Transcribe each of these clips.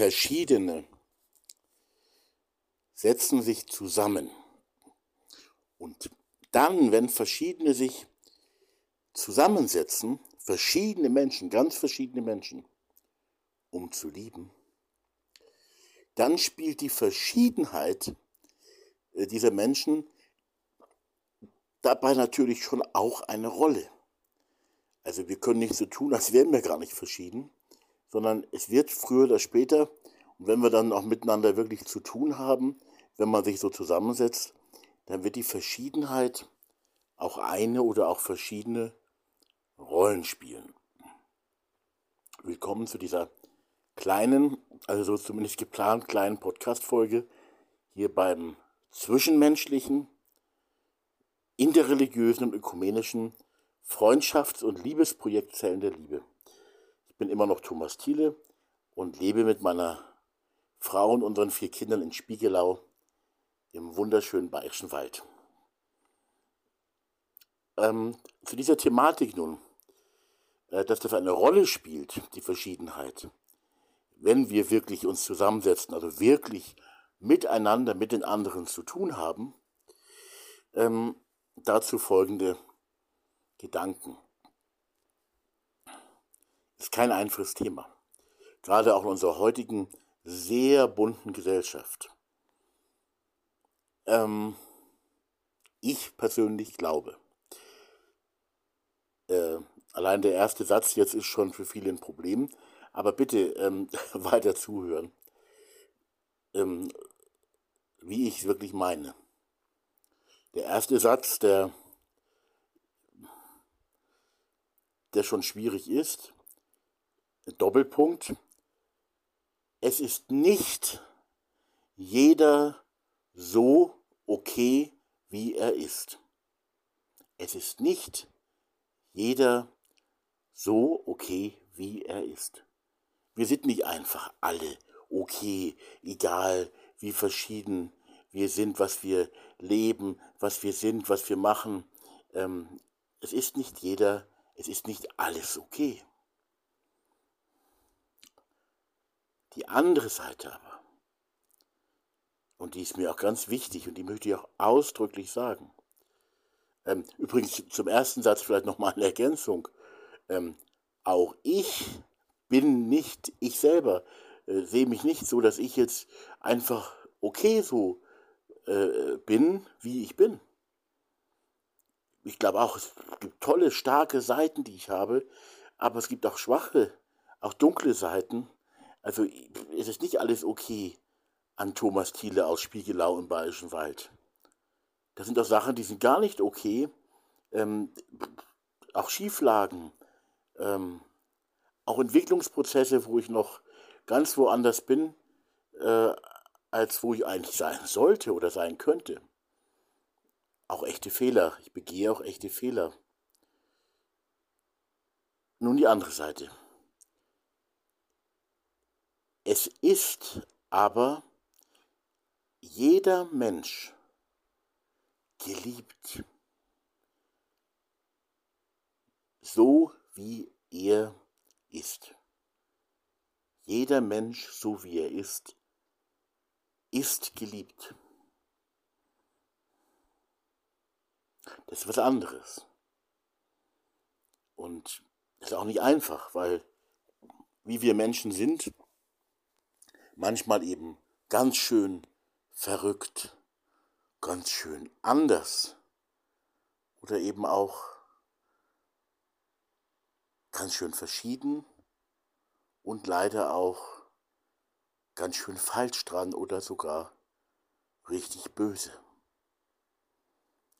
verschiedene setzen sich zusammen. Und dann, wenn verschiedene sich zusammensetzen, verschiedene Menschen, ganz verschiedene Menschen, um zu lieben, dann spielt die Verschiedenheit äh, dieser Menschen dabei natürlich schon auch eine Rolle. Also wir können nicht so tun, als wären wir gar nicht verschieden, sondern es wird früher oder später, und wenn wir dann auch miteinander wirklich zu tun haben, wenn man sich so zusammensetzt, dann wird die Verschiedenheit auch eine oder auch verschiedene Rollen spielen. Willkommen zu dieser kleinen, also so zumindest geplant kleinen Podcast-Folge hier beim zwischenmenschlichen, interreligiösen und ökumenischen Freundschafts- und Liebesprojekt Zellen der Liebe. Bin immer noch Thomas Thiele und lebe mit meiner Frau und unseren vier Kindern in Spiegelau im wunderschönen Bayerischen Wald. Ähm, zu dieser Thematik nun, äh, dass das eine Rolle spielt, die Verschiedenheit, wenn wir wirklich uns zusammensetzen, also wirklich miteinander, mit den anderen zu tun haben, ähm, dazu folgende Gedanken. Ist kein einfaches Thema. Gerade auch in unserer heutigen sehr bunten Gesellschaft. Ähm, ich persönlich glaube, äh, allein der erste Satz jetzt ist schon für viele ein Problem, aber bitte ähm, weiter zuhören, ähm, wie ich es wirklich meine. Der erste Satz, der der schon schwierig ist. Doppelpunkt. Es ist nicht jeder so okay, wie er ist. Es ist nicht jeder so okay, wie er ist. Wir sind nicht einfach alle okay, egal wie verschieden wir sind, was wir leben, was wir sind, was wir machen. Ähm, es ist nicht jeder es ist nicht alles okay. Die andere Seite aber, und die ist mir auch ganz wichtig und die möchte ich auch ausdrücklich sagen. Ähm, übrigens zum ersten Satz vielleicht nochmal eine Ergänzung. Ähm, auch ich bin nicht ich selber, äh, sehe mich nicht so, dass ich jetzt einfach okay so äh, bin, wie ich bin ich glaube auch, es gibt tolle, starke Seiten, die ich habe, aber es gibt auch schwache, auch dunkle Seiten. Also es ist nicht alles okay an Thomas Thiele aus Spiegelau im Bayerischen Wald. Das sind auch Sachen, die sind gar nicht okay. Ähm, auch Schieflagen, ähm, auch Entwicklungsprozesse, wo ich noch ganz woanders bin, äh, als wo ich eigentlich sein sollte oder sein könnte auch echte Fehler. Ich begehe auch echte Fehler. Nun die andere Seite. Es ist aber jeder Mensch geliebt, so wie er ist. Jeder Mensch, so wie er ist, ist geliebt. Das ist was anderes. Und das ist auch nicht einfach, weil wie wir Menschen sind, manchmal eben ganz schön verrückt, ganz schön anders oder eben auch ganz schön verschieden und leider auch ganz schön falsch dran oder sogar richtig böse.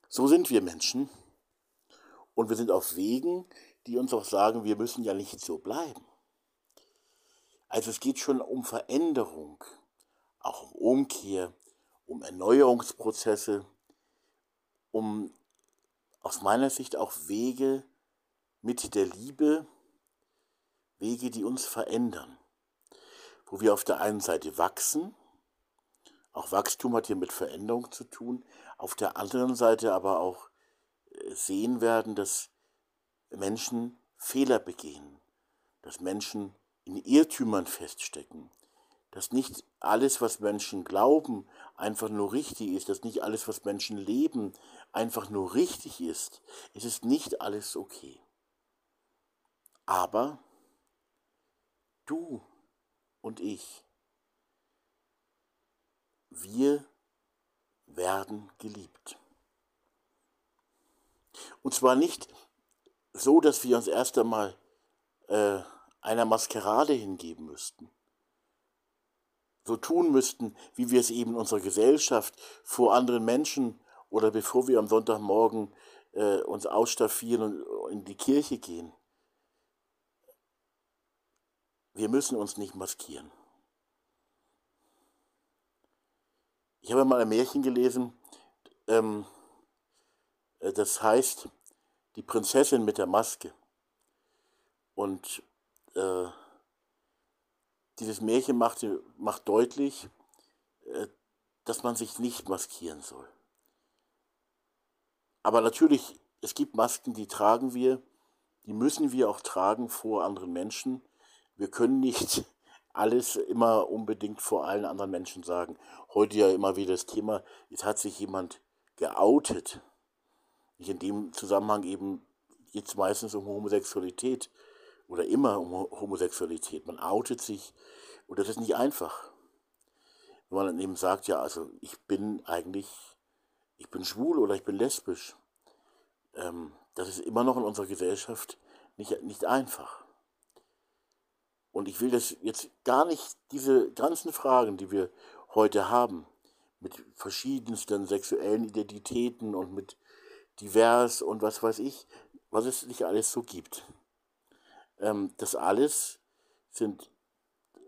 So sind wir Menschen. Und wir sind auf Wegen, die uns auch sagen, wir müssen ja nicht so bleiben. Also es geht schon um Veränderung, auch um Umkehr, um Erneuerungsprozesse, um aus meiner Sicht auch Wege mit der Liebe, Wege, die uns verändern, wo wir auf der einen Seite wachsen, auch Wachstum hat hier mit Veränderung zu tun, auf der anderen Seite aber auch äh, sehen werden, dass Menschen Fehler begehen, dass Menschen in Irrtümern feststecken, dass nicht alles, was Menschen glauben, einfach nur richtig ist, dass nicht alles, was Menschen leben, einfach nur richtig ist. Es ist nicht alles okay. Aber du und ich, wir werden geliebt. Und zwar nicht so, dass wir uns erst einmal äh, einer Maskerade hingeben müssten. So tun müssten, wie wir es eben unserer Gesellschaft vor anderen Menschen oder bevor wir am Sonntagmorgen äh, uns ausstaffieren und in die Kirche gehen. Wir müssen uns nicht maskieren. Ich habe mal ein Märchen gelesen, ähm, äh, das heißt Die Prinzessin mit der Maske. Und äh, dieses Märchen macht, macht deutlich, äh, dass man sich nicht maskieren soll. Aber natürlich, es gibt Masken, die tragen wir, die müssen wir auch tragen vor anderen Menschen. Wir können nicht alles immer unbedingt vor allen anderen Menschen sagen. Heute ja immer wieder das Thema, jetzt hat sich jemand geoutet. Nicht in dem Zusammenhang eben jetzt meistens um Homosexualität oder immer um Homosexualität. Man outet sich und das ist nicht einfach. Wenn man dann eben sagt, ja, also ich bin eigentlich, ich bin schwul oder ich bin lesbisch. Ähm, das ist immer noch in unserer Gesellschaft nicht, nicht einfach. Und ich will das jetzt gar nicht, diese ganzen Fragen, die wir heute haben, mit verschiedensten sexuellen Identitäten und mit divers und was weiß ich, was es nicht alles so gibt. Ähm, das alles sind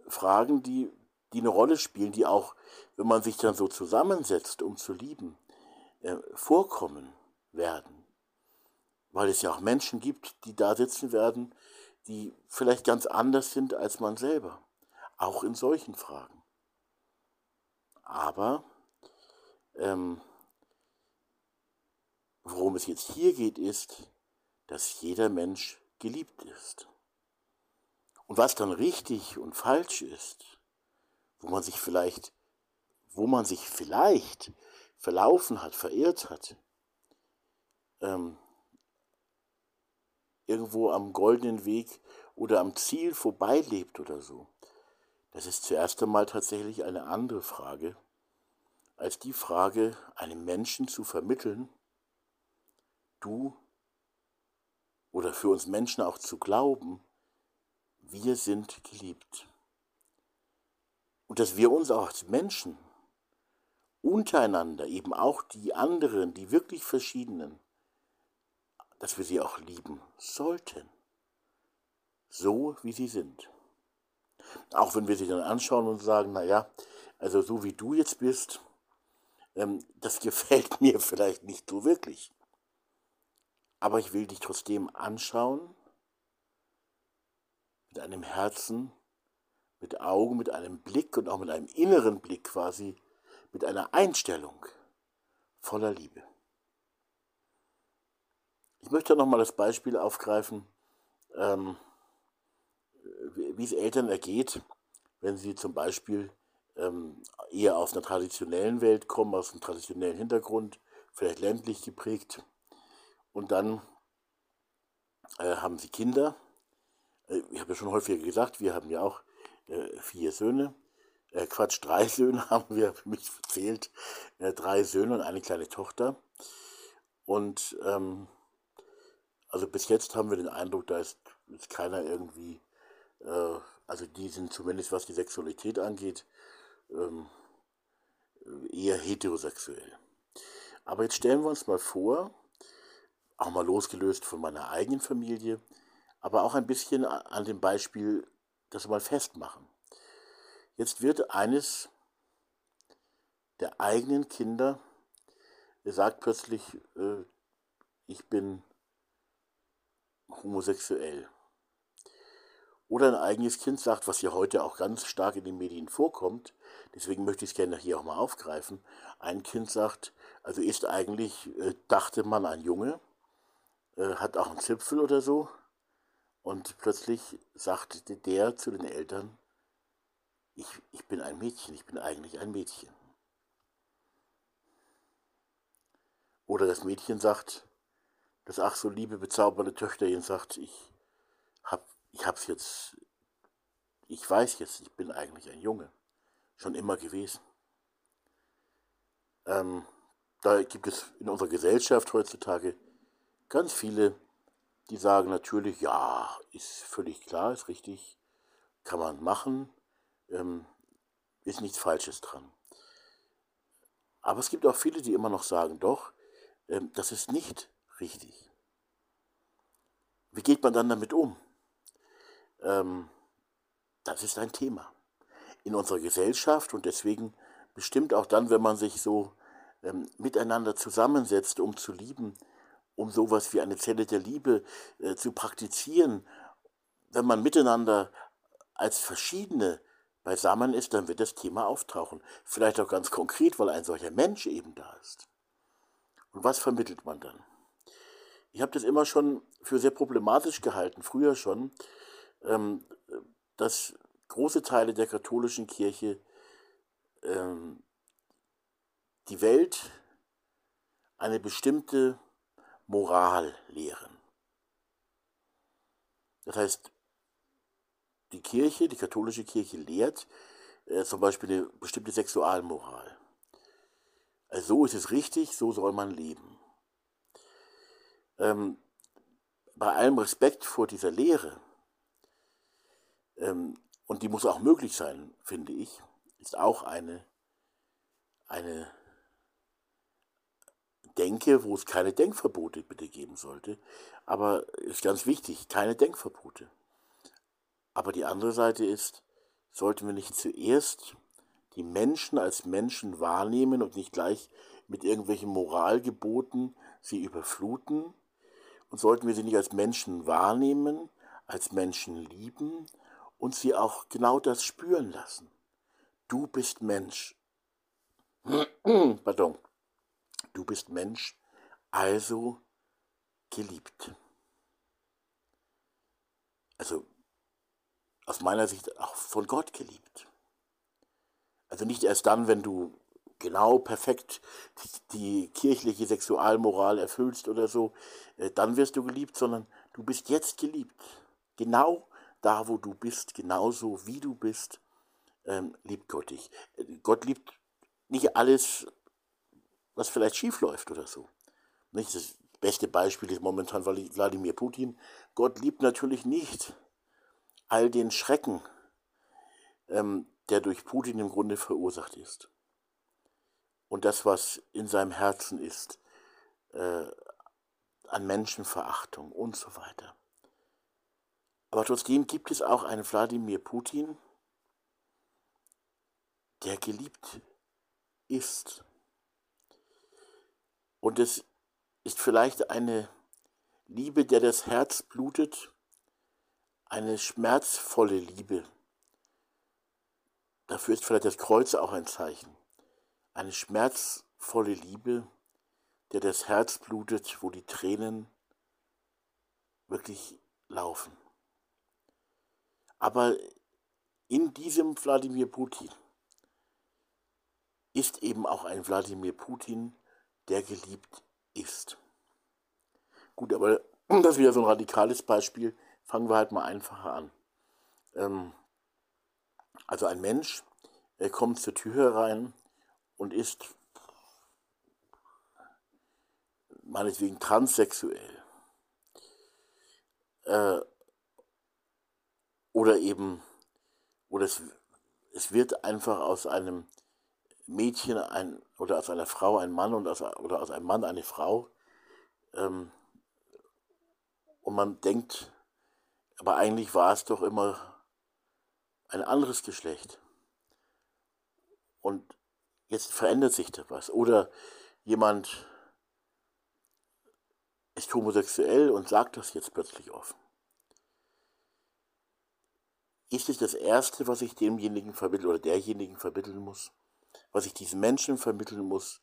Fragen, die, die eine Rolle spielen, die auch, wenn man sich dann so zusammensetzt, um zu lieben, äh, vorkommen werden. Weil es ja auch Menschen gibt, die da sitzen werden, die vielleicht ganz anders sind als man selber. Auch in solchen Fragen. Aber ähm, worum es jetzt hier geht, ist, dass jeder Mensch geliebt ist. Und was dann richtig und falsch ist, wo man sich vielleicht, wo man sich vielleicht verlaufen hat, verirrt hat, ähm, irgendwo am goldenen Weg oder am Ziel vorbeilebt oder so, das ist zuerst einmal tatsächlich eine andere Frage, als die Frage, einem Menschen zu vermitteln, du oder für uns Menschen auch zu glauben, wir sind geliebt. Und dass wir uns auch als Menschen untereinander, eben auch die anderen, die wirklich verschiedenen, dass wir sie auch lieben sollten, so wie sie sind. Auch wenn wir sie dann anschauen und sagen, naja, also so wie du jetzt bist, ähm, das gefällt mir vielleicht nicht so wirklich. Aber ich will dich trotzdem anschauen, mit einem Herzen, mit Augen, mit einem Blick und auch mit einem inneren Blick quasi, mit einer Einstellung voller Liebe. Ich möchte nochmal das Beispiel aufgreifen, ähm, wie es Eltern ergeht, wenn sie zum Beispiel ähm, eher aus einer traditionellen Welt kommen, aus einem traditionellen Hintergrund, vielleicht ländlich geprägt. Und dann äh, haben sie Kinder. Ich habe ja schon häufiger gesagt, wir haben ja auch äh, vier Söhne. Äh, Quatsch, drei Söhne haben wir für mich erzählt. Äh, drei Söhne und eine kleine Tochter. Und ähm, also bis jetzt haben wir den Eindruck, da ist, ist keiner irgendwie, äh, also die sind zumindest was die Sexualität angeht, ähm, eher heterosexuell. Aber jetzt stellen wir uns mal vor, auch mal losgelöst von meiner eigenen Familie, aber auch ein bisschen an dem Beispiel das mal festmachen. Jetzt wird eines der eigenen Kinder, er sagt plötzlich, äh, ich bin homosexuell. Oder ein eigenes Kind sagt, was ja heute auch ganz stark in den Medien vorkommt, deswegen möchte ich es gerne hier auch mal aufgreifen. Ein Kind sagt, also ist eigentlich, äh, dachte man, ein Junge, äh, hat auch einen Zipfel oder so. Und plötzlich sagt der zu den Eltern, ich, ich bin ein Mädchen, ich bin eigentlich ein Mädchen. Oder das Mädchen sagt, das ach so liebe, bezaubernde Töchterchen sagt, ich hab, ich hab's jetzt, ich weiß jetzt, ich bin eigentlich ein Junge, schon immer gewesen. Ähm, da gibt es in unserer Gesellschaft heutzutage ganz viele, die sagen natürlich, ja, ist völlig klar, ist richtig, kann man machen, ähm, ist nichts Falsches dran. Aber es gibt auch viele, die immer noch sagen, doch, ähm, das ist nicht richtig. Wie geht man dann damit um? Ähm, das ist ein Thema in unserer Gesellschaft und deswegen bestimmt auch dann, wenn man sich so ähm, miteinander zusammensetzt, um zu lieben, um sowas wie eine Zelle der Liebe äh, zu praktizieren, wenn man miteinander als Verschiedene beisammen ist, dann wird das Thema auftauchen. Vielleicht auch ganz konkret, weil ein solcher Mensch eben da ist. Und was vermittelt man dann? Ich habe das immer schon für sehr problematisch gehalten, früher schon, ähm, dass große Teile der katholischen Kirche ähm, die Welt eine bestimmte Moral lehren. Das heißt, die Kirche, die katholische Kirche lehrt äh, zum Beispiel eine bestimmte Sexualmoral. Also so ist es richtig, so soll man leben. Ähm, bei allem Respekt vor dieser Lehre, ähm, und die muss auch möglich sein, finde ich, ist auch eine, eine Denke, wo es keine Denkverbote bitte geben sollte. Aber ist ganz wichtig, keine Denkverbote. Aber die andere Seite ist, sollten wir nicht zuerst die Menschen als Menschen wahrnehmen und nicht gleich mit irgendwelchen Moralgeboten sie überfluten? Und sollten wir sie nicht als Menschen wahrnehmen, als Menschen lieben und sie auch genau das spüren lassen? Du bist Mensch. Pardon. Du bist Mensch, also geliebt. Also aus meiner Sicht auch von Gott geliebt. Also nicht erst dann, wenn du genau perfekt die kirchliche Sexualmoral erfüllst oder so, äh, dann wirst du geliebt, sondern du bist jetzt geliebt. Genau da, wo du bist, genauso wie du bist, ähm, liebt Gott dich. Äh, Gott liebt nicht alles was vielleicht schief läuft oder so. Nicht? Das beste Beispiel ist momentan Wladimir Putin. Gott liebt natürlich nicht all den Schrecken, ähm, der durch Putin im Grunde verursacht ist. Und das, was in seinem Herzen ist, äh, an Menschenverachtung und so weiter. Aber trotzdem gibt es auch einen Wladimir Putin, der geliebt ist. Und es ist vielleicht eine Liebe, der das Herz blutet, eine schmerzvolle Liebe. Dafür ist vielleicht das Kreuz auch ein Zeichen. Eine schmerzvolle Liebe, der das Herz blutet, wo die Tränen wirklich laufen. Aber in diesem Wladimir Putin ist eben auch ein Wladimir Putin, der geliebt ist. Gut, aber das ist wieder so ein radikales Beispiel. Fangen wir halt mal einfacher an. Ähm, also ein Mensch, er kommt zur Tür herein und ist meinetwegen transsexuell. Äh, oder eben, oder es, es wird einfach aus einem Mädchen ein, oder aus einer Frau ein Mann und aus, oder aus einem Mann eine Frau. Ähm, und man denkt, aber eigentlich war es doch immer ein anderes Geschlecht. Und jetzt verändert sich da was. Oder jemand ist homosexuell und sagt das jetzt plötzlich offen. Ist es das Erste, was ich demjenigen vermitteln oder derjenigen vermitteln muss? Was ich diesen Menschen vermitteln muss,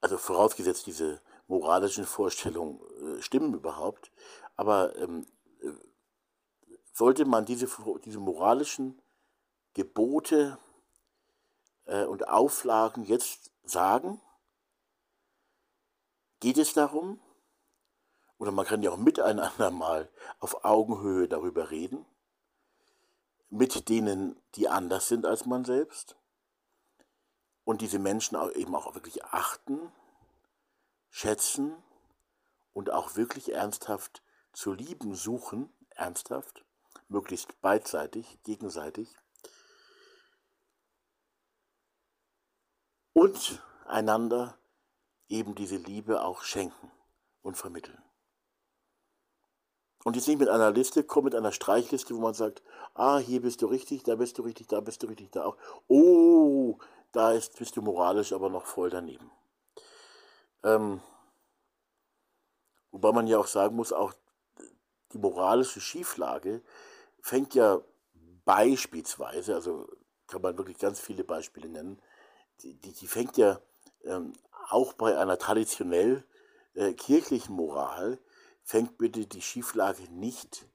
also vorausgesetzt diese moralischen Vorstellungen äh, stimmen überhaupt, aber ähm, äh, sollte man diese, diese moralischen Gebote äh, und Auflagen jetzt sagen? Geht es darum? Oder man kann ja auch miteinander mal auf Augenhöhe darüber reden, mit denen, die anders sind als man selbst. Und diese Menschen auch eben auch wirklich achten, schätzen und auch wirklich ernsthaft zu lieben suchen, ernsthaft, möglichst beidseitig, gegenseitig. Und einander eben diese Liebe auch schenken und vermitteln. Und jetzt nicht mit einer Liste kommen, mit einer Streichliste, wo man sagt, ah, hier bist du richtig, da bist du richtig, da bist du richtig, da auch. Oh, da ist, bist du moralisch aber noch voll daneben. Ähm, wobei man ja auch sagen muss, auch die moralische Schieflage fängt ja beispielsweise, also kann man wirklich ganz viele Beispiele nennen, die, die, die fängt ja ähm, auch bei einer traditionell äh, kirchlichen Moral fängt bitte die Schieflage nicht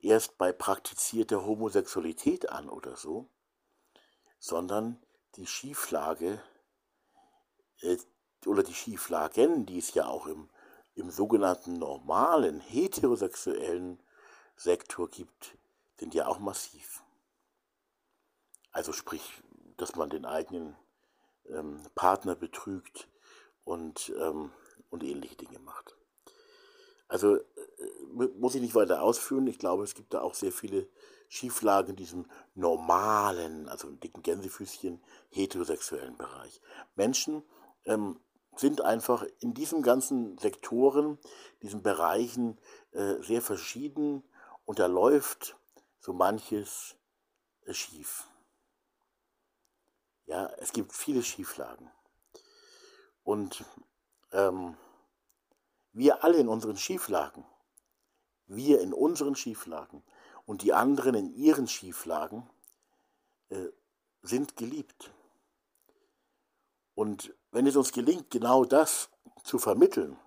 erst bei praktizierter Homosexualität an oder so, sondern die Schieflage äh, oder die Schieflagen, die es ja auch im, im sogenannten normalen heterosexuellen Sektor gibt, sind ja auch massiv. Also sprich, dass man den eigenen ähm, Partner betrügt und, ähm, und ähnliche Dinge macht. Also äh, muss ich nicht weiter ausführen. Ich glaube, es gibt da auch sehr viele Schieflagen in diesem normalen, also dicken Gänsefüßchen, heterosexuellen Bereich. Menschen ähm, sind einfach in diesen ganzen Sektoren, diesen Bereichen äh, sehr verschieden und da läuft so manches äh, schief. Ja, es gibt viele Schieflagen. Und ähm, wir alle in unseren Schieflagen, wir in unseren Schieflagen und die anderen in ihren Schieflagen äh, sind geliebt. Und wenn es uns gelingt, genau das zu vermitteln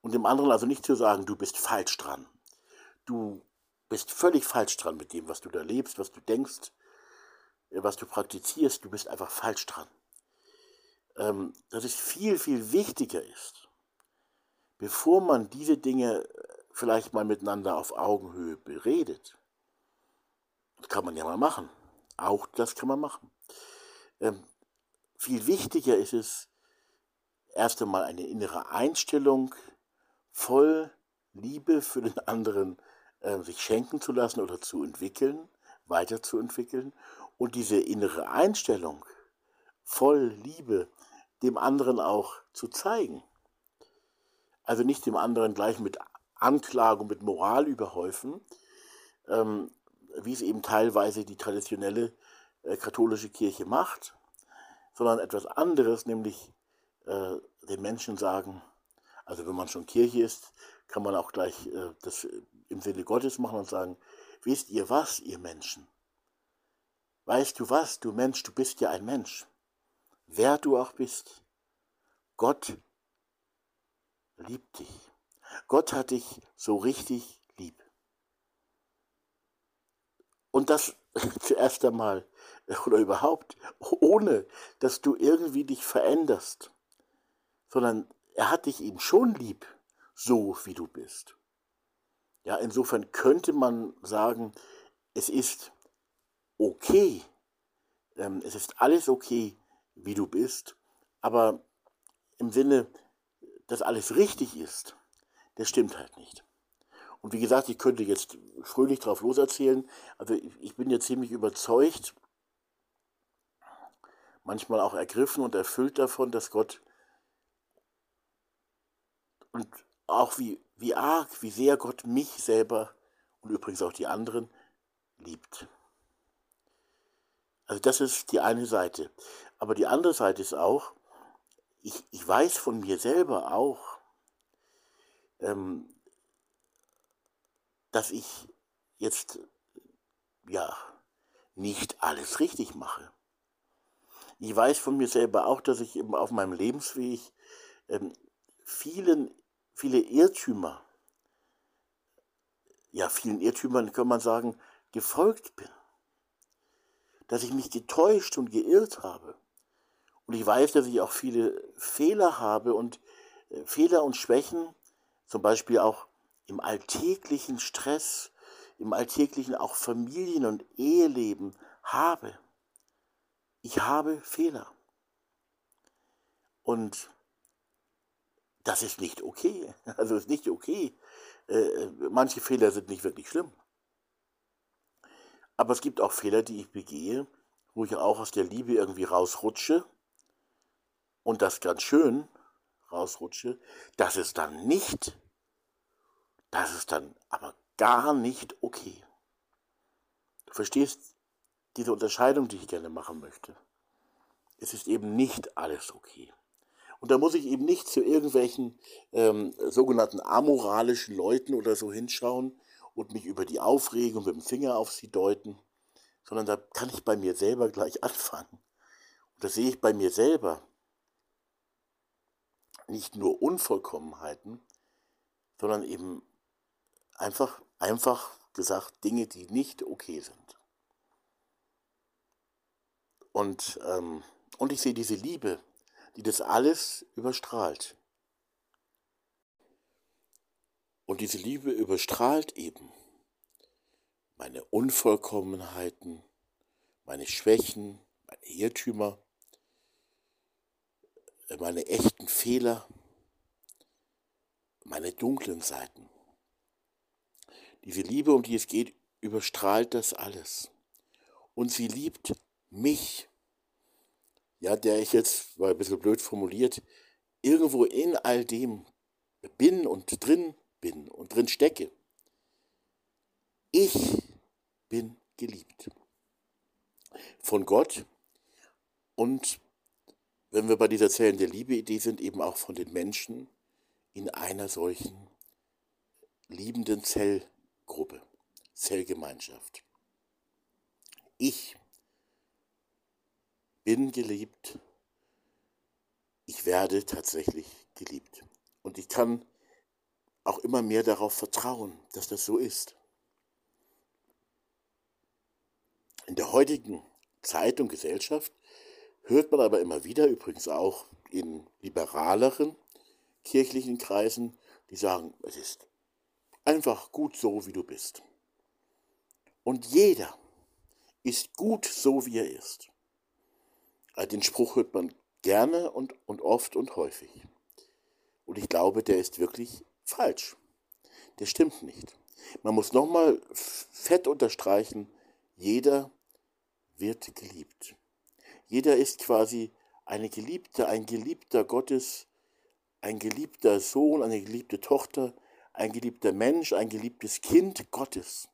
und dem anderen also nicht zu sagen, du bist falsch dran, du bist völlig falsch dran mit dem, was du da lebst, was du denkst, äh, was du praktizierst, du bist einfach falsch dran. Ähm, dass es viel, viel wichtiger ist, bevor man diese Dinge äh, vielleicht mal miteinander auf Augenhöhe beredet, das kann man ja mal machen. Auch das kann man machen. Ähm, viel wichtiger ist es, erst einmal eine innere Einstellung voll Liebe für den anderen äh, sich schenken zu lassen oder zu entwickeln, weiterzuentwickeln und diese innere Einstellung voll Liebe dem anderen auch zu zeigen. Also nicht dem anderen gleich mit Anklage und mit Moral überhäufen, ähm, wie es eben teilweise die traditionelle äh, katholische Kirche macht, sondern etwas anderes, nämlich äh, den Menschen sagen, also wenn man schon Kirche ist, kann man auch gleich äh, das im Sinne Gottes machen und sagen, wisst ihr was, ihr Menschen? Weißt du was, du Mensch, du bist ja ein Mensch. Wer du auch bist, Gott liebt dich. Gott hat dich so richtig lieb. Und das zuerst einmal oder überhaupt, ohne dass du irgendwie dich veränderst, sondern er hat dich eben schon lieb, so wie du bist. Ja, insofern könnte man sagen, es ist okay, ähm, es ist alles okay, wie du bist, aber im Sinne, dass alles richtig ist, das stimmt halt nicht. Und wie gesagt, ich könnte jetzt fröhlich drauf loserzählen. Also ich bin ja ziemlich überzeugt, manchmal auch ergriffen und erfüllt davon, dass Gott und auch wie, wie arg, wie sehr Gott mich selber und übrigens auch die anderen liebt. Also das ist die eine Seite. Aber die andere Seite ist auch, ich, ich weiß von mir selber auch, ähm, dass ich jetzt ja nicht alles richtig mache. Ich weiß von mir selber auch, dass ich eben auf meinem Lebensweg ähm, vielen, viele Irrtümer ja, vielen Irrtümern, kann man sagen, gefolgt bin. Dass ich mich getäuscht und geirrt habe. Und ich weiß, dass ich auch viele Fehler habe und äh, Fehler und Schwächen, zum Beispiel auch im alltäglichen Stress, im alltäglichen auch Familien- und Eheleben habe. Ich habe Fehler. Und das ist nicht okay. Also ist nicht okay. Äh, manche Fehler sind nicht wirklich schlimm. Aber es gibt auch Fehler, die ich begehe, wo ich auch aus der Liebe irgendwie rausrutsche und das ganz schön rausrutsche, das ist dann nicht, das ist dann aber gar nicht okay. Du verstehst diese Unterscheidung, die ich gerne machen möchte. Es ist eben nicht alles okay. Und da muss ich eben nicht zu irgendwelchen ähm, sogenannten amoralischen Leuten oder so hinschauen und mich über die aufregen und mit dem Finger auf sie deuten, sondern da kann ich bei mir selber gleich anfangen. Und da sehe ich bei mir selber nicht nur Unvollkommenheiten, sondern eben einfach, einfach gesagt Dinge, die nicht okay sind. Und, ähm, und ich sehe diese Liebe, die das alles überstrahlt. Und diese Liebe überstrahlt eben meine Unvollkommenheiten, meine Schwächen, meine Irrtümer, meine echten Fehler, meine dunklen Seiten. Diese Liebe, um die es geht, überstrahlt das alles. Und sie liebt mich ja, der ich jetzt, war ein bisschen blöd formuliert, irgendwo in all dem bin und drin bin und drin stecke. Ich bin geliebt von Gott und wenn wir bei dieser Zellen der Liebe-Idee sind, eben auch von den Menschen in einer solchen liebenden Zellgruppe, Zellgemeinschaft. Ich bin geliebt, ich werde tatsächlich geliebt. Und ich kann auch immer mehr darauf vertrauen, dass das so ist. In der heutigen Zeit und Gesellschaft hört man aber immer wieder, übrigens auch in liberaleren kirchlichen Kreisen, die sagen, es ist einfach gut so, wie du bist. Und jeder ist gut so, wie er ist. Äh, den Spruch hört man gerne und, und oft und häufig. Und ich glaube, der ist wirklich falsch. Der stimmt nicht. Man muss nochmal fett unterstreichen, jeder wird geliebt. Jeder ist quasi eine Geliebte, ein Geliebter Gottes, ein geliebter Sohn, eine geliebte Tochter, ein geliebter Mensch, ein geliebtes Kind Gottes.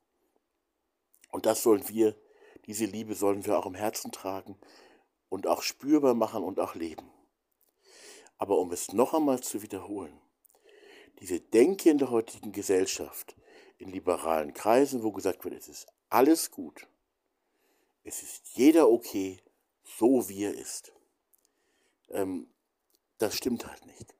Und das sollen wir, diese Liebe sollen wir auch im Herzen tragen und auch spürbar machen und auch leben. Aber um es noch einmal zu wiederholen, diese Denke in der heutigen Gesellschaft, in liberalen Kreisen, wo gesagt wird, es ist alles gut, es ist jeder okay, so wie er ist, ähm, das stimmt halt nicht.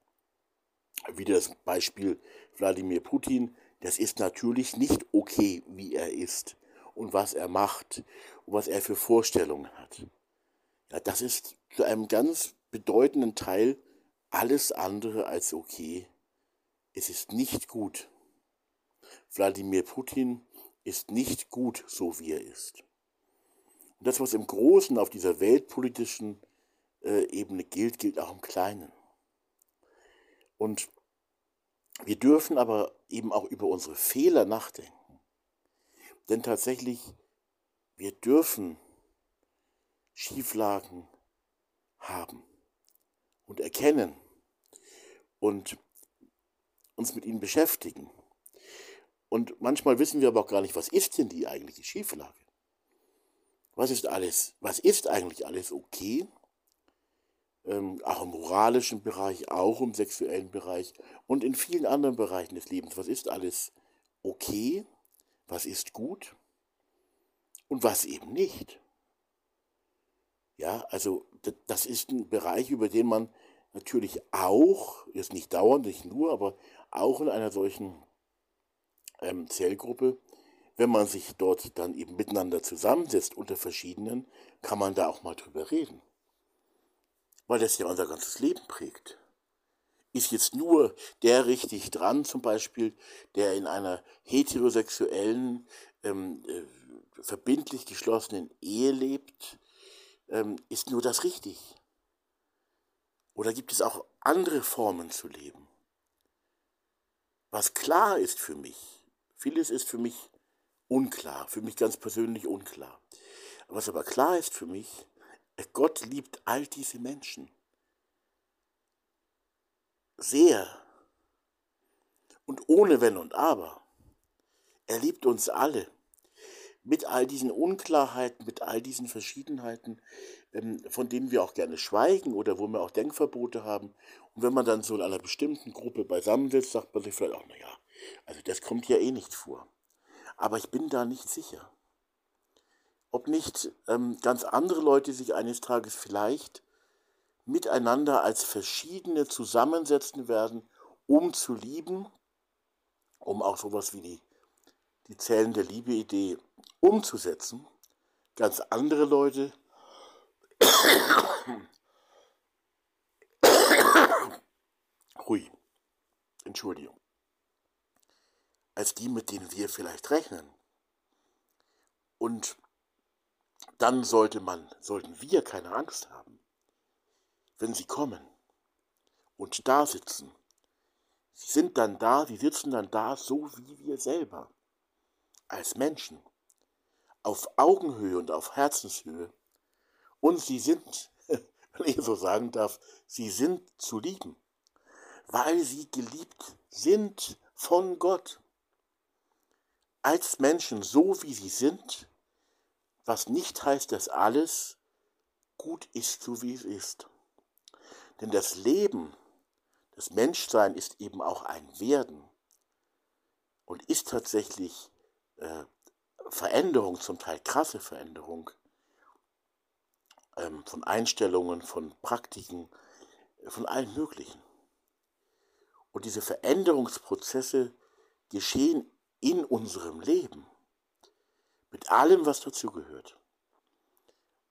Wieder das Beispiel Wladimir Putin, das ist natürlich nicht okay, wie er ist und was er macht und was er für Vorstellungen hat. Ja, das ist zu einem ganz bedeutenden Teil alles andere als okay. Es ist nicht gut. Wladimir Putin ist nicht gut, so wie er ist. Und das, was im Großen auf dieser weltpolitischen äh, Ebene gilt, gilt auch im Kleinen. Und wir dürfen aber eben auch über unsere Fehler nachdenken. Denn tatsächlich, wir dürfen Schieflagen haben und erkennen und uns mit ihnen beschäftigen. Und manchmal wissen wir aber auch gar nicht, was ist denn die eigentliche Schieflage? Was ist alles, was ist eigentlich alles okay? Ähm, auch im moralischen Bereich, auch im sexuellen Bereich und in vielen anderen Bereichen des Lebens. Was ist alles okay? Was ist gut? Und was eben nicht? Ja, also das ist ein Bereich, über den man natürlich auch, jetzt nicht dauernd, nicht nur, aber auch in einer solchen ähm, Zellgruppe, wenn man sich dort dann eben miteinander zusammensetzt unter verschiedenen, kann man da auch mal drüber reden. Weil das ja unser ganzes Leben prägt. Ist jetzt nur der richtig dran, zum Beispiel, der in einer heterosexuellen, ähm, äh, verbindlich geschlossenen Ehe lebt, ähm, ist nur das richtig? Oder gibt es auch andere Formen zu leben? Was klar ist für mich, vieles ist für mich unklar, für mich ganz persönlich unklar. Was aber klar ist für mich, Gott liebt all diese Menschen sehr und ohne Wenn und Aber. Er liebt uns alle mit all diesen Unklarheiten, mit all diesen Verschiedenheiten, ähm, von denen wir auch gerne schweigen oder wo wir auch Denkverbote haben. Und wenn man dann so in einer bestimmten Gruppe beisammensitzt, sagt man sich vielleicht auch, naja, also das kommt ja eh nicht vor. Aber ich bin da nicht sicher. Ob nicht ähm, ganz andere Leute sich eines Tages vielleicht miteinander als verschiedene zusammensetzen werden, um zu lieben, um auch sowas wie die, die zählende Liebe-Idee umzusetzen. Ganz andere Leute Hui, Entschuldigung als die, mit denen wir vielleicht rechnen. Und dann sollte man, sollten wir keine Angst haben, wenn sie kommen und da sitzen. Sie sind dann da, sie sitzen dann da, so wie wir selber, als Menschen, auf Augenhöhe und auf Herzenshöhe. Und sie sind, wenn ich so sagen darf, sie sind zu lieben, weil sie geliebt sind von Gott als Menschen so, wie sie sind, was nicht heißt, dass alles gut ist, so wie es ist. Denn das Leben, das Menschsein ist eben auch ein Werden und ist tatsächlich äh, Veränderung, zum Teil krasse Veränderung ähm, von Einstellungen, von Praktiken, äh, von allen möglichen. Und diese Veränderungsprozesse geschehen in unserem Leben. Mit allem, was dazugehört.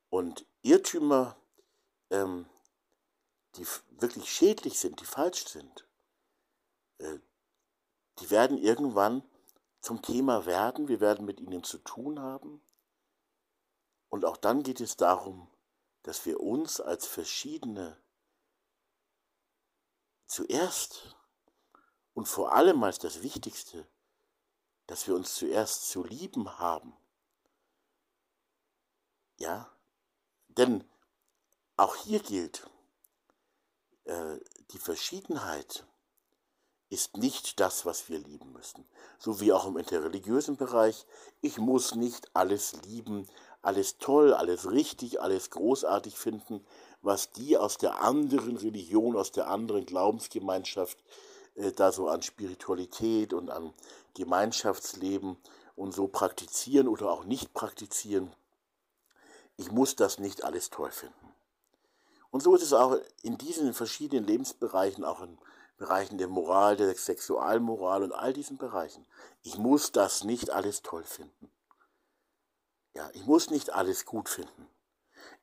Und Irrtümer, ähm, die wirklich schädlich sind, die falsch sind, äh, die werden irgendwann zum Thema werden. Wir werden mit ihnen zu tun haben. Und auch dann geht es darum, dass wir uns als verschiedene zuerst und vor allem als das Wichtigste dass wir uns zuerst zu lieben haben. Ja, denn auch hier gilt, äh, die Verschiedenheit ist nicht das, was wir lieben müssen. So wie auch im interreligiösen Bereich. Ich muss nicht alles lieben, alles toll, alles richtig, alles großartig finden, was die aus der anderen Religion, aus der anderen Glaubensgemeinschaft äh, da so an Spiritualität und an Gemeinschaftsleben und so praktizieren oder auch nicht praktizieren. Ich muss das nicht alles toll finden. Und so ist es auch in diesen verschiedenen Lebensbereichen, auch in Bereichen der Moral, der Sexualmoral und all diesen Bereichen. Ich muss das nicht alles toll finden. Ja, ich muss nicht alles gut finden.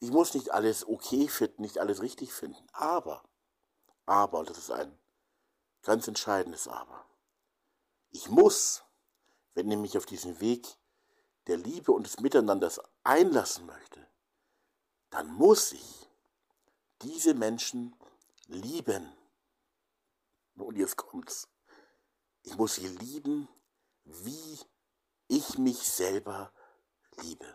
Ich muss nicht alles okay finden, nicht alles richtig finden. Aber, aber, das ist ein ganz entscheidendes Aber, ich muss, wenn ich mich auf diesen Weg der Liebe und des Miteinanders einlassen möchte, dann muss ich diese Menschen lieben. Und jetzt kommt's. Ich muss sie lieben, wie ich mich selber liebe.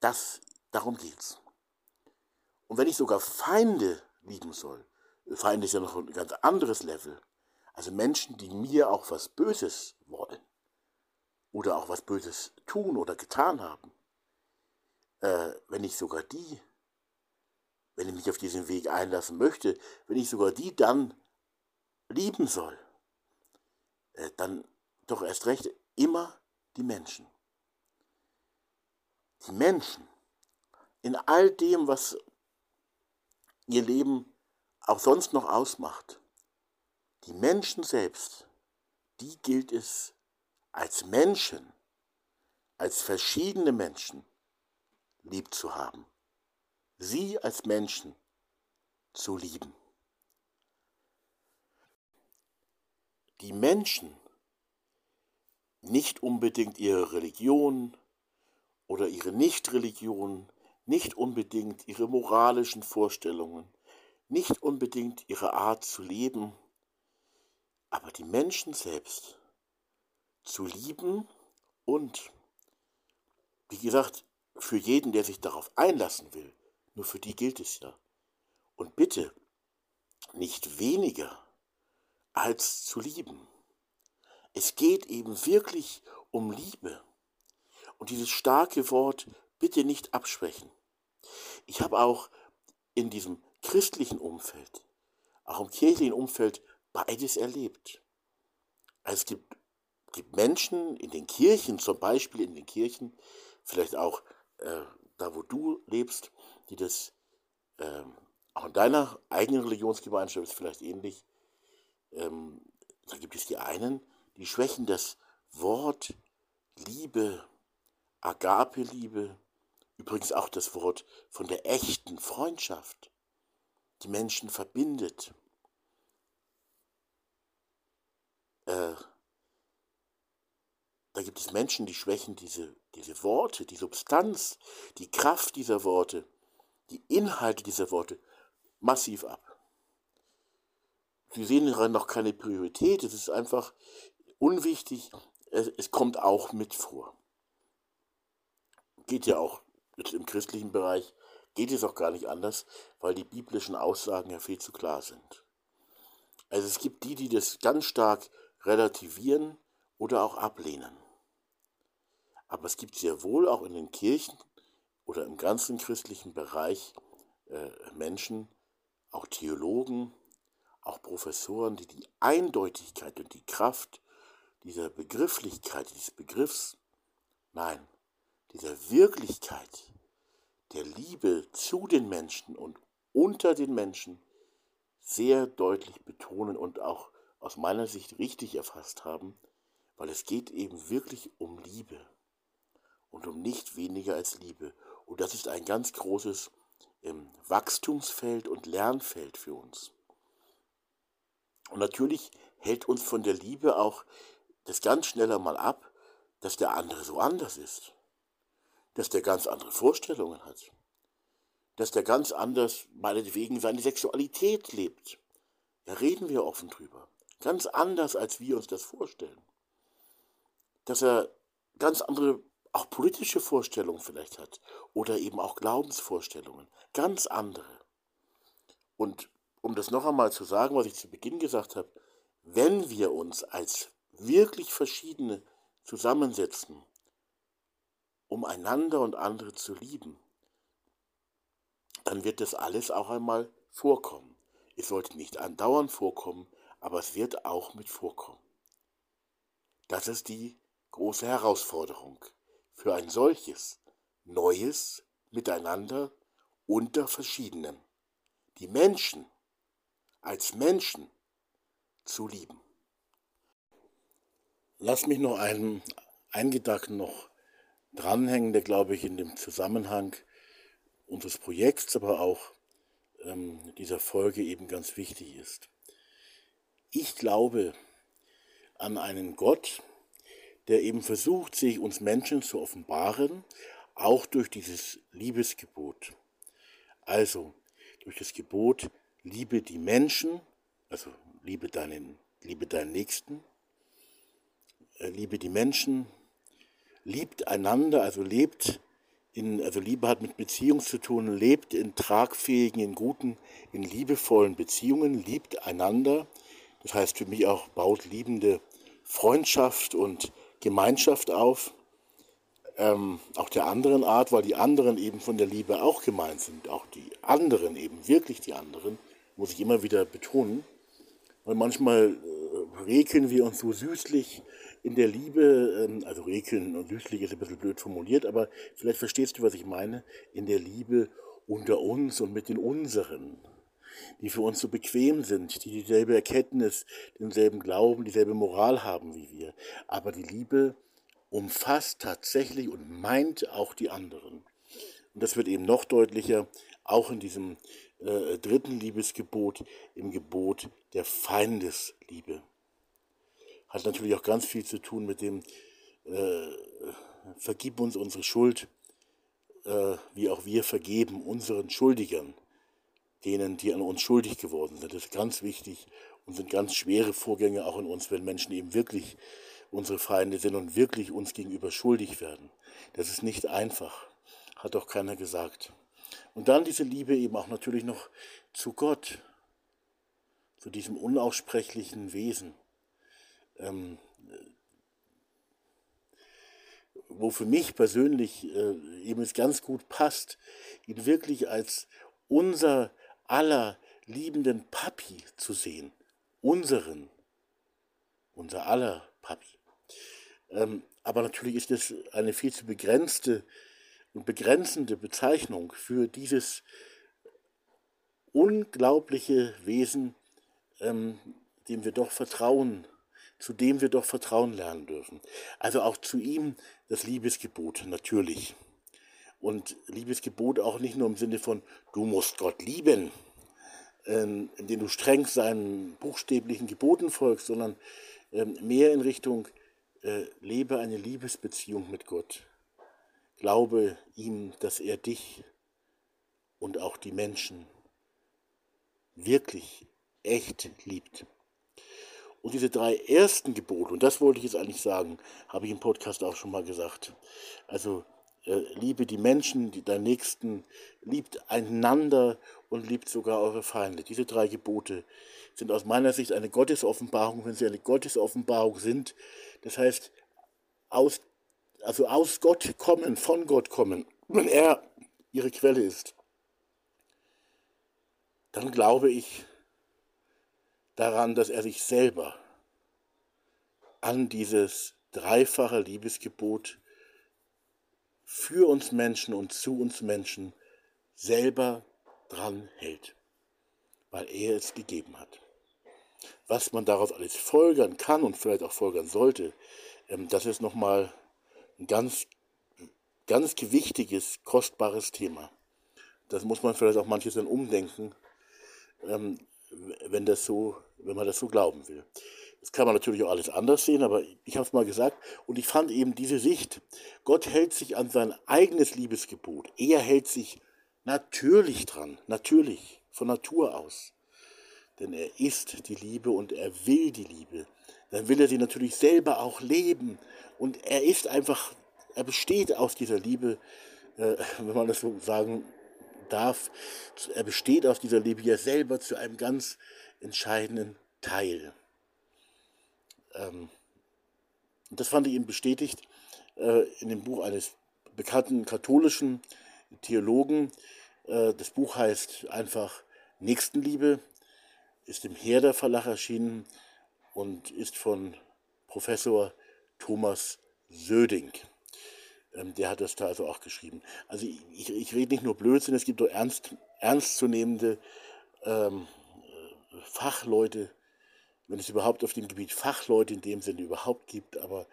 Das, darum geht's. Und wenn ich sogar Feinde lieben soll, Feinde ist ja noch ein ganz anderes Level, also Menschen, die mir auch was Böses wollen oder auch was Böses tun oder getan haben, äh, wenn ich sogar die, wenn ich mich auf diesen Weg einlassen möchte, wenn ich sogar die dann lieben soll, äh, dann doch erst recht immer die Menschen. Die Menschen in all dem, was ihr Leben auch sonst noch ausmacht, die Menschen selbst, die gilt es als Menschen, als verschiedene Menschen lieb zu haben. Sie als Menschen zu lieben. Die Menschen, nicht unbedingt ihre Religion oder ihre Nichtreligion, nicht unbedingt ihre moralischen Vorstellungen, nicht unbedingt ihre Art zu leben, aber die Menschen selbst zu lieben und, wie gesagt, für jeden, der sich darauf einlassen will, nur für die gilt es ja. Und bitte nicht weniger als zu lieben. Es geht eben wirklich um Liebe. Und dieses starke Wort bitte nicht absprechen. Ich habe auch in diesem christlichen Umfeld, auch im kirchlichen Umfeld, beides erlebt. Also es gibt, gibt Menschen in den Kirchen, zum Beispiel in den Kirchen, vielleicht auch äh, da, wo du lebst, die das ähm, auch in deiner eigenen Religionsgemeinschaft ist vielleicht ähnlich. Ähm, da gibt es die einen, die schwächen das Wort Liebe, Agape-Liebe, übrigens auch das Wort von der echten Freundschaft, die Menschen verbindet. Äh, da gibt es Menschen, die schwächen diese, diese Worte, die Substanz, die Kraft dieser Worte, die Inhalte dieser Worte massiv ab. Sie sehen daran noch keine Priorität, es ist einfach unwichtig, es, es kommt auch mit vor. Geht ja auch jetzt im christlichen Bereich, geht es auch gar nicht anders, weil die biblischen Aussagen ja viel zu klar sind. Also es gibt die, die das ganz stark relativieren oder auch ablehnen. Aber es gibt sehr wohl auch in den Kirchen oder im ganzen christlichen Bereich äh, Menschen, auch Theologen, auch Professoren, die die Eindeutigkeit und die Kraft dieser Begrifflichkeit, dieses Begriffs, nein, dieser Wirklichkeit der Liebe zu den Menschen und unter den Menschen sehr deutlich betonen und auch aus meiner Sicht richtig erfasst haben, weil es geht eben wirklich um Liebe und um nicht weniger als Liebe. Und das ist ein ganz großes ähm, Wachstumsfeld und Lernfeld für uns. Und natürlich hält uns von der Liebe auch das ganz schneller mal ab, dass der andere so anders ist, dass der ganz andere Vorstellungen hat, dass der ganz anders meinetwegen seine Sexualität lebt. Da reden wir offen drüber. Ganz anders, als wir uns das vorstellen. Dass er ganz andere auch politische Vorstellungen vielleicht hat oder eben auch Glaubensvorstellungen, ganz andere. Und um das noch einmal zu sagen, was ich zu Beginn gesagt habe, wenn wir uns als wirklich verschiedene zusammensetzen, um einander und andere zu lieben, dann wird das alles auch einmal vorkommen. Es sollte nicht andauernd vorkommen, aber es wird auch mit vorkommen. Das ist die große Herausforderung für ein solches neues Miteinander unter verschiedenen, die Menschen als Menschen zu lieben. Lass mich noch einen, einen Gedanken noch dranhängen, der, glaube ich, in dem Zusammenhang unseres Projekts, aber auch ähm, dieser Folge eben ganz wichtig ist. Ich glaube an einen Gott, der eben versucht, sich uns Menschen zu offenbaren, auch durch dieses Liebesgebot. Also durch das Gebot, liebe die Menschen, also liebe deinen, liebe deinen Nächsten, äh, liebe die Menschen, liebt einander, also lebt in, also Liebe hat mit Beziehung zu tun, lebt in tragfähigen, in guten, in liebevollen Beziehungen, liebt einander. Das heißt für mich auch, baut liebende Freundschaft und Gemeinschaft auf, ähm, auch der anderen Art, weil die anderen eben von der Liebe auch gemeint sind, auch die anderen eben, wirklich die anderen, muss ich immer wieder betonen, weil manchmal äh, rekeln wir uns so süßlich in der Liebe, ähm, also rekeln und süßlich ist ein bisschen blöd formuliert, aber vielleicht verstehst du, was ich meine, in der Liebe unter uns und mit den unseren. die für uns so bequem sind, die dieselbe Erkenntnis, denselben Glauben, dieselbe Moral haben wie wir. Aber die Liebe umfasst tatsächlich und meint auch die anderen. Und das wird eben noch deutlicher, auch in diesem äh, dritten Liebesgebot, im Gebot der Feindesliebe. Hat natürlich auch ganz viel zu tun mit dem, äh, vergib uns unsere Schuld, äh, wie auch wir vergeben unseren Schuldigern, denen, die an uns schuldig geworden sind. Das ist ganz wichtig und sind ganz schwere Vorgänge auch in uns, wenn Menschen eben wirklich unsere Feinde sind und wirklich uns gegenüber schuldig werden. Das ist nicht einfach, hat doch keiner gesagt. Und dann diese Liebe eben auch natürlich noch zu Gott, zu diesem unaussprechlichen Wesen, ähm, wo für mich persönlich äh, eben es ganz gut passt, ihn wirklich als unser aller liebenden Papi zu sehen. Unseren, unser aller Papi. Ähm, aber natürlich ist es eine viel zu begrenzte und begrenzende Bezeichnung für dieses unglaubliche Wesen, ähm, dem wir doch vertrauen, zu dem wir doch vertrauen lernen dürfen. Also auch zu ihm das Liebesgebot natürlich. Und Liebesgebot auch nicht nur im Sinne von, du musst Gott lieben, ähm, indem du streng seinen buchstäblichen Geboten folgst, sondern ähm, mehr in Richtung, äh, lebe eine Liebesbeziehung mit Gott. Glaube ihm, dass er dich und auch die Menschen wirklich echt liebt. Und diese drei ersten Gebote, und das wollte ich jetzt eigentlich sagen, habe ich im Podcast auch schon mal gesagt. Also äh, liebe die Menschen, die deinen Nächsten, liebt einander und liebt sogar eure Feinde. Diese drei Gebote sind aus meiner Sicht eine Gottesoffenbarung, wenn sie eine Gottesoffenbarung sind. Das heißt, aus also aus Gott kommen, von Gott kommen, wenn er ihre Quelle ist, dann glaube ich daran, dass er sich selber an dieses dreifache Liebesgebot für uns Menschen und zu uns Menschen selber dran hält, weil er es gegeben hat. Was man daraus alles folgern kann und vielleicht auch folgern sollte, ähm, das ist nochmal ein ganz, ganz gewichtiges, kostbares Thema. Das muss man vielleicht auch manches dann umdenken, ähm, wenn, das so, wenn man das so glauben will. Das kann man natürlich auch alles anders sehen, aber ich habe es mal gesagt und ich fand eben diese Sicht, Gott hält sich an sein eigenes Liebesgebot. Er hält sich natürlich dran, natürlich, von Natur aus. Denn er ist die Liebe und er will die Liebe. Dann will er sie natürlich selber auch leben und er ist einfach, er besteht aus dieser Liebe, äh, wenn man das so sagen darf, er besteht aus dieser Liebe ja selber zu einem ganz entscheidenden Teil. Ähm, das fand ich ihm bestätigt äh, in dem Buch eines bekannten katholischen Theologen. Äh, das Buch heißt einfach Nächstenliebe, ist im Herder Verlag erschienen und ist von Professor Thomas Söding. Ähm, der hat das da also auch geschrieben. Also ich, ich, rede nicht nur Blödsinn, es gibt auch ernst, ernstzunehmende ähm, äh, Fachleute, wenn es überhaupt auf dem Gebiet Fachleute in dem Sinne überhaupt gibt, aber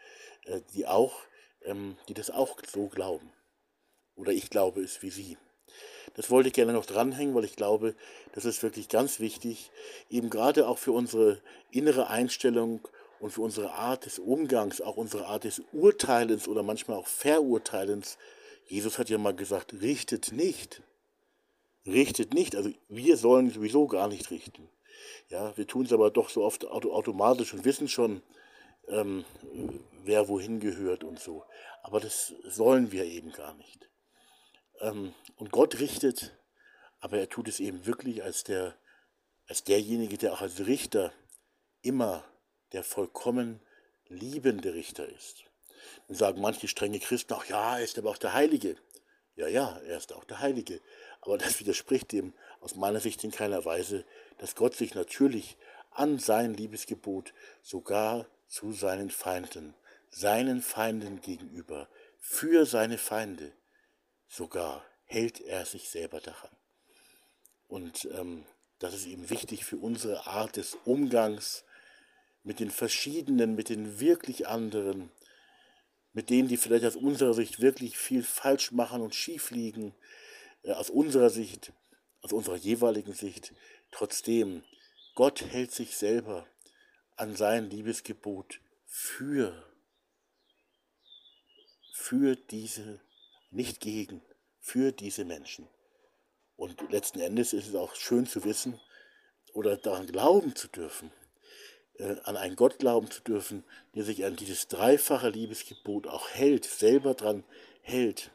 äh, die auch, ähm, die das auch so glauben. Oder ich glaube es wie sie. Das wollte ich gerne noch dranhängen, weil ich glaube, das ist wirklich ganz wichtig, eben gerade auch für unsere innere Einstellung und für unsere Art des Umgangs, auch unsere Art des Urteilens oder manchmal auch Verurteilens. Jesus hat ja mal gesagt, richtet nicht. Richtet nicht. Also wir sollen sowieso gar nicht richten. Ja, wir tun es aber doch so oft automatisch und wissen schon, ähm, wer wohin gehört und so. Aber das sollen wir eben gar nicht. Ähm, und Gott richtet, aber er tut es eben wirklich als, der, als derjenige, der auch als Richter immer der vollkommen liebende Richter ist. Dann sagen manche strenge Christen auch, ja, er ist aber auch der Heilige. Ja, ja, er ist auch der Heilige. Aber das widerspricht dem aus meiner Sicht in keiner Weise, dass Gott sich natürlich an sein Liebesgebot sogar zu seinen Feinden, seinen Feinden gegenüber, für seine Feinde sogar hält er sich selber daran. Und ähm, das ist ihm wichtig für unsere Art des Umgangs mit den verschiedenen, mit den wirklich anderen, mit denen, die vielleicht aus unserer Sicht wirklich viel falsch machen und schief liegen, äh, aus unserer Sicht, aus unserer jeweiligen Sicht. Trotzdem, Gott hält sich selber an sein Liebesgebot für, für diese, nicht gegen, für diese Menschen. Und letzten Endes ist es auch schön zu wissen oder daran glauben zu dürfen, an einen Gott glauben zu dürfen, der sich an dieses dreifache Liebesgebot auch hält, selber dran hält,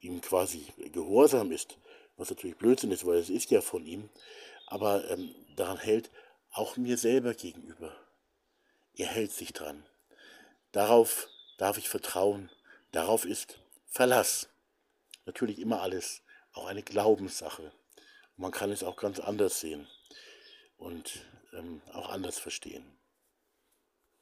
ihm quasi gehorsam ist, was natürlich Blödsinn ist, weil es ist ja von ihm, aber ähm, daran hält, auch mir selber gegenüber. Er hält sich dran. Darauf darf ich vertrauen. Darauf ist Verlass. Natürlich immer alles auch eine Glaubenssache. Man kann es auch ganz anders sehen und ähm, auch anders verstehen.